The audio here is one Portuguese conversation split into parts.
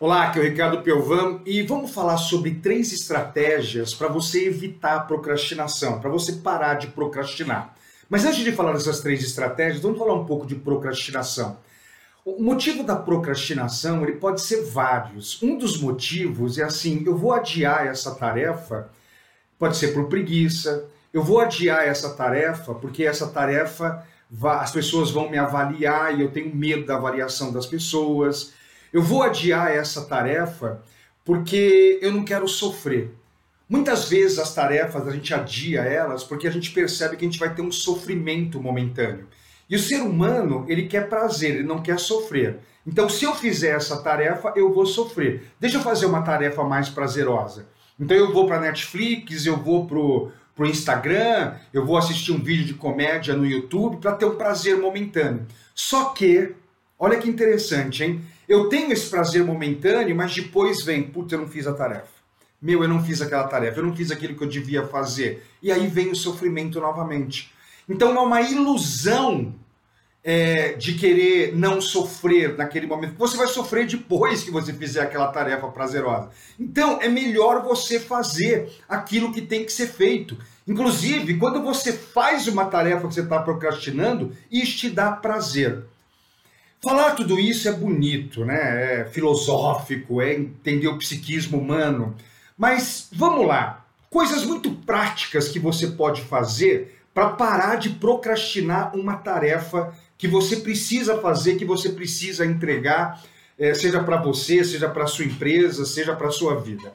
Olá, aqui é o Ricardo Pelvan e vamos falar sobre três estratégias para você evitar a procrastinação, para você parar de procrastinar. Mas antes de falar dessas três estratégias, vamos falar um pouco de procrastinação. O motivo da procrastinação ele pode ser vários. Um dos motivos é assim: eu vou adiar essa tarefa, pode ser por preguiça, eu vou adiar essa tarefa porque essa tarefa as pessoas vão me avaliar e eu tenho medo da avaliação das pessoas. Eu vou adiar essa tarefa porque eu não quero sofrer. Muitas vezes as tarefas a gente adia elas porque a gente percebe que a gente vai ter um sofrimento momentâneo. E o ser humano, ele quer prazer, ele não quer sofrer. Então, se eu fizer essa tarefa, eu vou sofrer. Deixa eu fazer uma tarefa mais prazerosa. Então, eu vou para Netflix, eu vou pro pro Instagram, eu vou assistir um vídeo de comédia no YouTube para ter um prazer momentâneo. Só que, olha que interessante, hein? Eu tenho esse prazer momentâneo, mas depois vem, puta, eu não fiz a tarefa. Meu, eu não fiz aquela tarefa, eu não fiz aquilo que eu devia fazer. E aí vem o sofrimento novamente. Então é uma ilusão é, de querer não sofrer naquele momento. Você vai sofrer depois que você fizer aquela tarefa prazerosa. Então é melhor você fazer aquilo que tem que ser feito. Inclusive, quando você faz uma tarefa que você está procrastinando, isso te dá prazer. Falar tudo isso é bonito, né? É filosófico, é entender o psiquismo humano. Mas vamos lá. Coisas muito práticas que você pode fazer para parar de procrastinar uma tarefa que você precisa fazer, que você precisa entregar, é, seja para você, seja para sua empresa, seja para sua vida.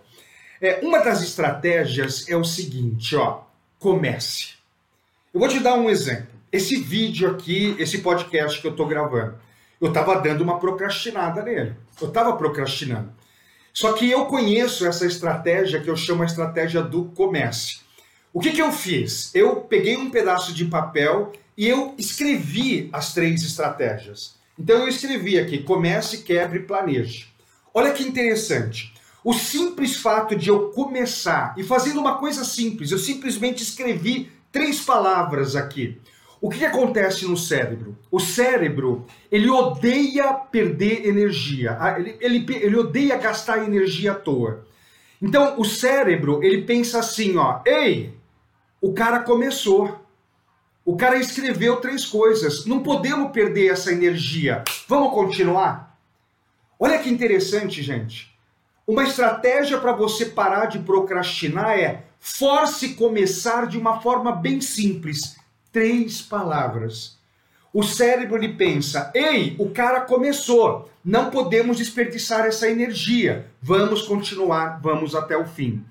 É, uma das estratégias é o seguinte, ó, comece. Eu vou te dar um exemplo. Esse vídeo aqui, esse podcast que eu estou gravando, eu estava dando uma procrastinada nele. Eu estava procrastinando. Só que eu conheço essa estratégia que eu chamo a estratégia do comece. O que, que eu fiz? Eu peguei um pedaço de papel e eu escrevi as três estratégias. Então eu escrevi aqui: comece, quebre, planeje. Olha que interessante. O simples fato de eu começar e fazendo uma coisa simples, eu simplesmente escrevi três palavras aqui. O que, que, acontece no cérebro? O cérebro, ele odeia perder energia, ah, ele, ele, ele odeia gastar energia à toa. Então, o cérebro, ele pensa assim, ó, ei, o cara começou, o cara escreveu três coisas, não podemos perder essa energia, vamos continuar? Olha que interessante, gente. Uma estratégia para você parar de procrastinar é force começar de uma forma bem simples três palavras. O cérebro ele pensa: ei, o cara começou, não podemos desperdiçar essa energia, vamos continuar, vamos até o fim.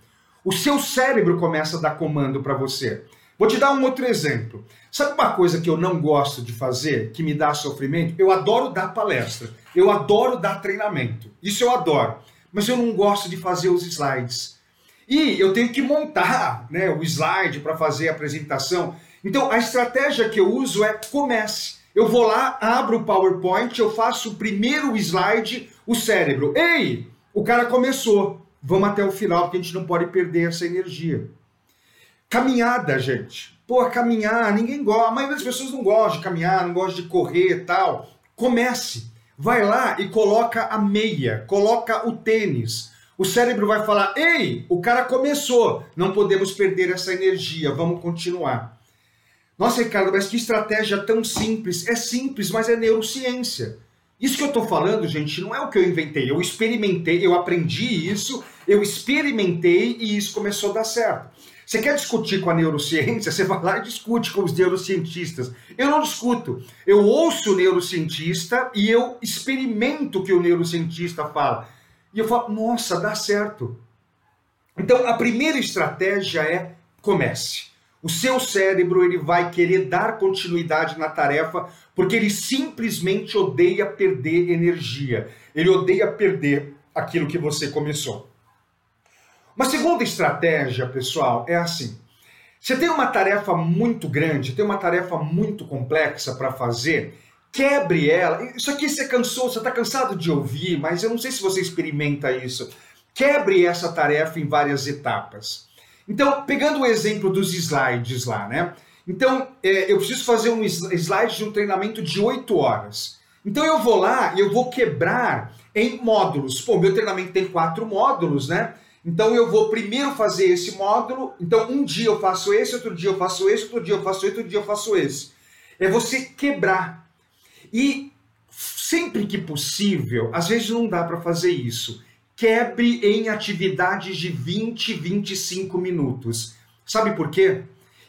O seu cérebro começa a dar comando para você. Vou te dar um outro exemplo. Sabe uma coisa que eu não gosto de fazer, que me dá sofrimento? Eu adoro dar palestra, eu adoro dar treinamento, isso eu adoro, mas eu não gosto de fazer os slides. E eu tenho que montar né, o slide para fazer a apresentação. Então, a estratégia que eu uso é comece. Eu vou lá, abro o PowerPoint, eu faço o primeiro slide, o cérebro. Ei, o cara começou. Vamos até o final, porque a gente não pode perder essa energia. Caminhada, gente. Pô, caminhar, ninguém gosta. A maioria das pessoas não gosta de caminhar, não gosta de correr e tal. Comece. Vai lá e coloca a meia, coloca o tênis. O cérebro vai falar: ei, o cara começou, não podemos perder essa energia, vamos continuar. Nossa, Ricardo, mas que estratégia tão simples. É simples, mas é neurociência. Isso que eu estou falando, gente, não é o que eu inventei. Eu experimentei, eu aprendi isso, eu experimentei e isso começou a dar certo. Você quer discutir com a neurociência? Você vai lá e discute com os neurocientistas. Eu não discuto. Eu ouço o neurocientista e eu experimento o que o neurocientista fala. E eu falo, nossa, dá certo. Então, a primeira estratégia é comece. O seu cérebro ele vai querer dar continuidade na tarefa porque ele simplesmente odeia perder energia. Ele odeia perder aquilo que você começou. Uma segunda estratégia, pessoal, é assim. Você tem uma tarefa muito grande, tem uma tarefa muito complexa para fazer, quebre ela. Isso aqui você cansou, você está cansado de ouvir, mas eu não sei se você experimenta isso. Quebre essa tarefa em várias etapas. Então, pegando o exemplo dos slides lá, né? Então, é, eu preciso fazer um slide de um treinamento de 8 horas. Então, eu vou lá e eu vou quebrar em módulos. Pô, meu treinamento tem quatro módulos, né? Então eu vou primeiro fazer esse módulo. Então um dia eu faço esse, outro dia eu faço esse, outro dia eu faço esse, outro dia eu faço esse. É você quebrar. E sempre que possível, às vezes não dá para fazer isso. Quebre em atividades de 20, 25 minutos. Sabe por quê?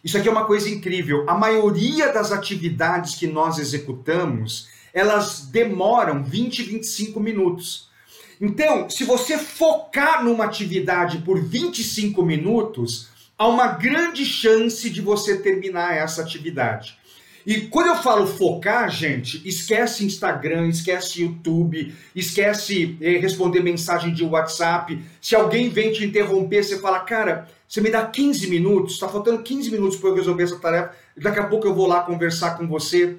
Isso aqui é uma coisa incrível. A maioria das atividades que nós executamos, elas demoram 20, 25 minutos. Então, se você focar numa atividade por 25 minutos, há uma grande chance de você terminar essa atividade. E quando eu falo focar, gente, esquece Instagram, esquece YouTube, esquece eh, responder mensagem de WhatsApp. Se alguém vem te interromper, você fala, cara, você me dá 15 minutos, está faltando 15 minutos para eu resolver essa tarefa, daqui a pouco eu vou lá conversar com você.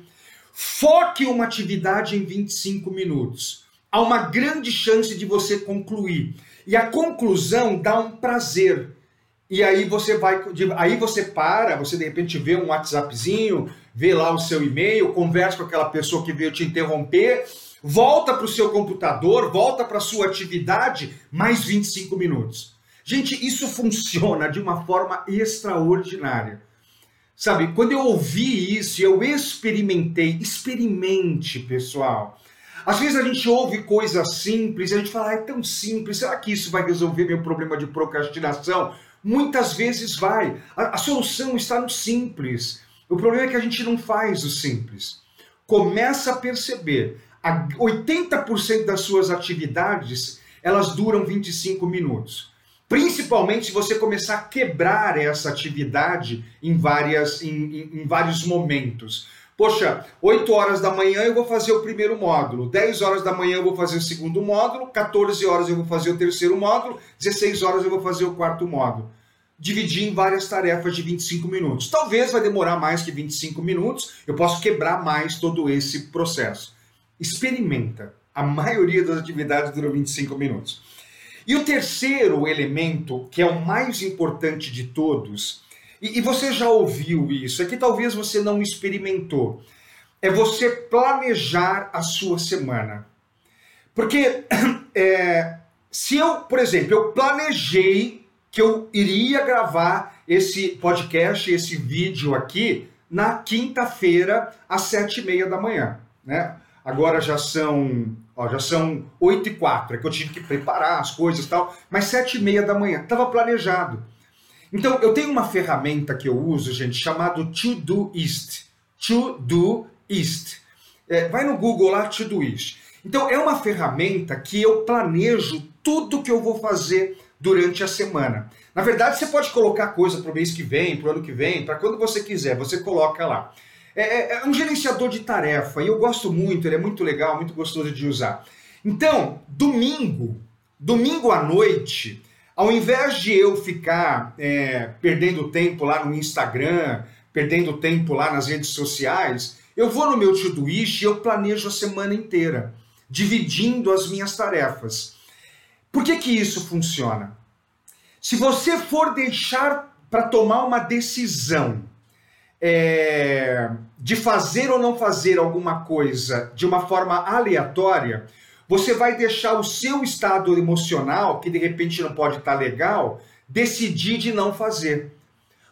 Foque uma atividade em 25 minutos. Há uma grande chance de você concluir. E a conclusão dá um prazer. E aí você vai, aí você para, você de repente vê um WhatsAppzinho, vê lá o seu e-mail, conversa com aquela pessoa que veio te interromper, volta para o seu computador, volta para a sua atividade, mais 25 minutos. Gente, isso funciona de uma forma extraordinária. Sabe, quando eu ouvi isso, eu experimentei, experimente, pessoal. Às vezes a gente ouve coisas simples, a gente fala, ah, é tão simples, será que isso vai resolver meu problema de procrastinação? Muitas vezes vai. A, a solução está no simples. O problema é que a gente não faz o simples. Começa a perceber, 80% das suas atividades, elas duram 25 minutos. Principalmente se você começar a quebrar essa atividade em, várias, em, em, em vários momentos. Poxa, 8 horas da manhã eu vou fazer o primeiro módulo, 10 horas da manhã eu vou fazer o segundo módulo, 14 horas eu vou fazer o terceiro módulo, 16 horas eu vou fazer o quarto módulo dividir em várias tarefas de 25 minutos. Talvez vai demorar mais que 25 minutos, eu posso quebrar mais todo esse processo. Experimenta. A maioria das atividades dura 25 minutos. E o terceiro elemento, que é o mais importante de todos, e, e você já ouviu isso, é que talvez você não experimentou, é você planejar a sua semana. Porque é, se eu, por exemplo, eu planejei que eu iria gravar esse podcast, esse vídeo aqui, na quinta-feira, às sete e meia da manhã, né? Agora já são, ó, já são oito e quatro, é que eu tive que preparar as coisas e tal, mas sete e meia da manhã, estava planejado. Então, eu tenho uma ferramenta que eu uso, gente, chamado Todoist. Todoist. É, vai no Google lá, Todoist. Então, é uma ferramenta que eu planejo tudo que eu vou fazer durante a semana. Na verdade, você pode colocar coisa para o mês que vem, para o ano que vem, para quando você quiser, você coloca lá. É, é, é, um gerenciador de tarefa e eu gosto muito, ele é muito legal, muito gostoso de usar. Então, domingo, domingo à noite, ao invés de eu ficar é, perdendo tempo lá no Instagram, perdendo tempo lá nas redes sociais, eu vou no meu Todoist e eu planejo a semana inteira, dividindo as minhas tarefas. Por que, que isso funciona? Se você for deixar para tomar uma decisão é, de fazer ou não fazer alguma coisa de uma forma aleatória, você vai deixar o seu estado emocional, que de repente não pode estar tá legal, decidir de não fazer.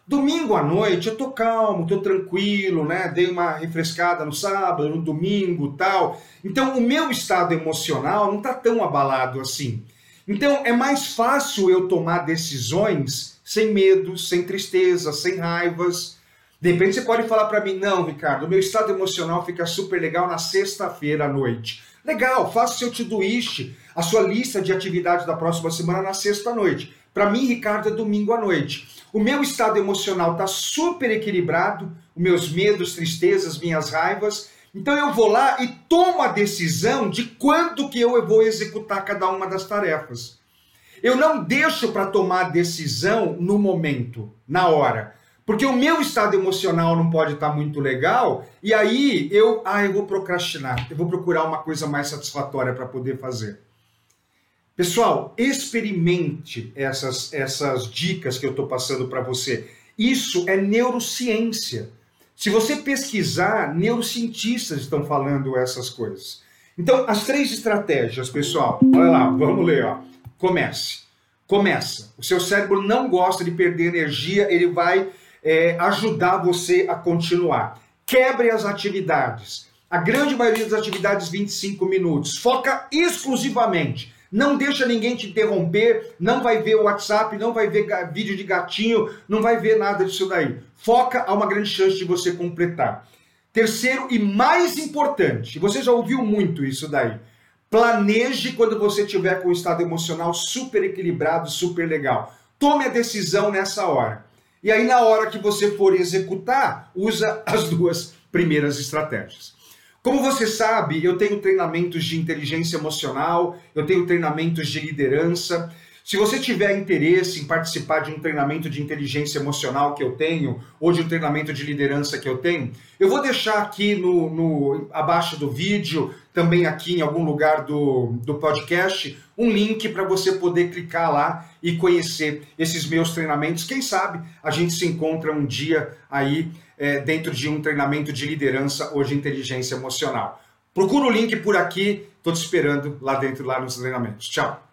Domingo à noite eu tô calmo, tô tranquilo, né? Dei uma refrescada no sábado, no domingo, tal. Então o meu estado emocional não tá tão abalado assim. Então é mais fácil eu tomar decisões sem medo, sem tristeza, sem raivas. De repente você pode falar para mim, não, Ricardo, meu estado emocional fica super legal na sexta-feira à noite. Legal, faça seu Todoist, a sua lista de atividades da próxima semana na sexta-noite. Para mim, Ricardo, é domingo à noite. O meu estado emocional está super equilibrado, meus medos, tristezas, minhas raivas, então eu vou lá e tomo a decisão de quando que eu vou executar cada uma das tarefas. Eu não deixo para tomar decisão no momento, na hora. Porque o meu estado emocional não pode estar tá muito legal, e aí eu, ah, eu vou procrastinar, eu vou procurar uma coisa mais satisfatória para poder fazer. Pessoal, experimente essas, essas dicas que eu estou passando para você. Isso é neurociência. Se você pesquisar, neurocientistas estão falando essas coisas. Então, as três estratégias, pessoal, olha lá, vamos ler, ó. Comece. Começa. O seu cérebro não gosta de perder energia, ele vai é, ajudar você a continuar. Quebre as atividades. A grande maioria das atividades, 25 minutos. Foca exclusivamente. Não deixa ninguém te interromper, não vai ver o WhatsApp, não vai ver vídeo de gatinho, não vai ver nada disso daí. Foca, há uma grande chance de você completar. Terceiro e mais importante, você já ouviu muito isso daí. Planeje quando você tiver com o estado emocional super equilibrado, super legal. Tome a decisão nessa hora. E aí, na hora que você for executar, usa as duas primeiras estratégias. Como você sabe, eu tenho treinamentos de inteligência emocional, eu tenho treinamentos de liderança. Se você tiver interesse em participar de um treinamento de inteligência emocional que eu tenho, ou de um treinamento de liderança que eu tenho, eu vou deixar aqui no, no abaixo do vídeo, também aqui em algum lugar do, do podcast, um link para você poder clicar lá e conhecer esses meus treinamentos. Quem sabe a gente se encontra um dia aí é, dentro de um treinamento de liderança ou de inteligência emocional. Procura o link por aqui, estou te esperando lá dentro, lá nos treinamentos. Tchau!